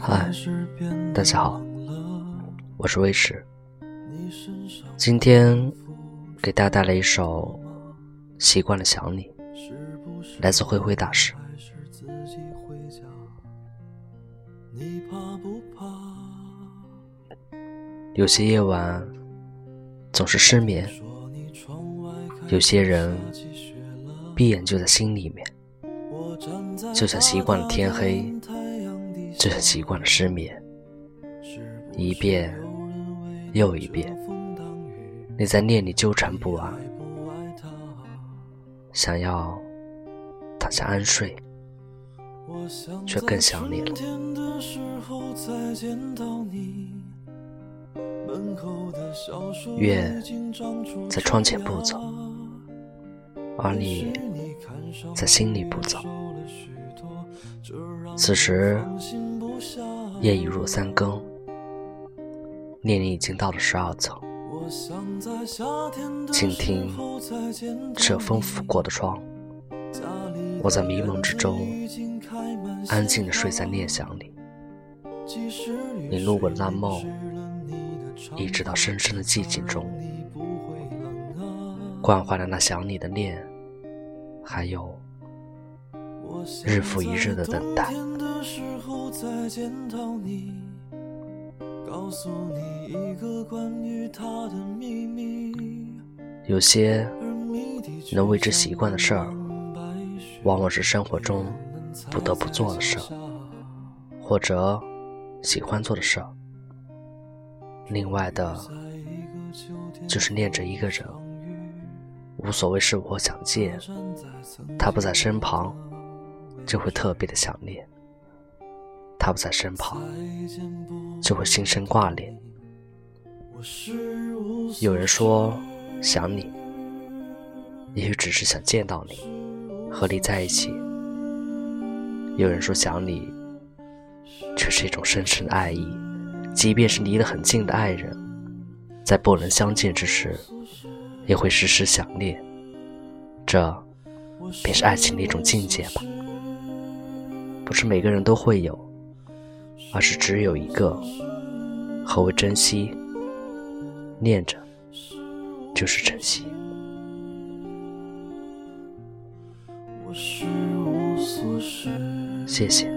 嗨，大家好，我是威驰。今天给大家带来一首《习惯了想你》，来自灰灰大师。有些夜晚总是失眠，有些人闭眼就在心里面，就像习惯了天黑。就像习惯了失眠，一遍又一遍，你在念里纠缠不安，想要躺下安睡，却更想你了。月在窗前不走，而你在心里不走。此时。夜已入三更，念你已经到了十二层。倾听这风拂过的窗，我在迷蒙之中安静地睡在念想里。你路过的那梦，一直到深深的寂静中，惯坏了那想你的念，还有日复一日的等待。告诉你一个关于他的秘密。有些能为之习惯的事儿，往往是生活中不得不做的事儿，或者喜欢做的事儿。另外的，就是念着一个人，无所谓是否想见，他不在身旁，就会特别的想念。他不在身旁，就会心生挂念。有人说想你，也许只是想见到你，和你在一起；有人说想你，却是一种深深的爱意。即便是离得很近的爱人，在不能相见之时，也会时时想念。这便是爱情的一种境界吧。不是每个人都会有。而是只有一个。何为珍惜？念着就是珍惜。谢谢。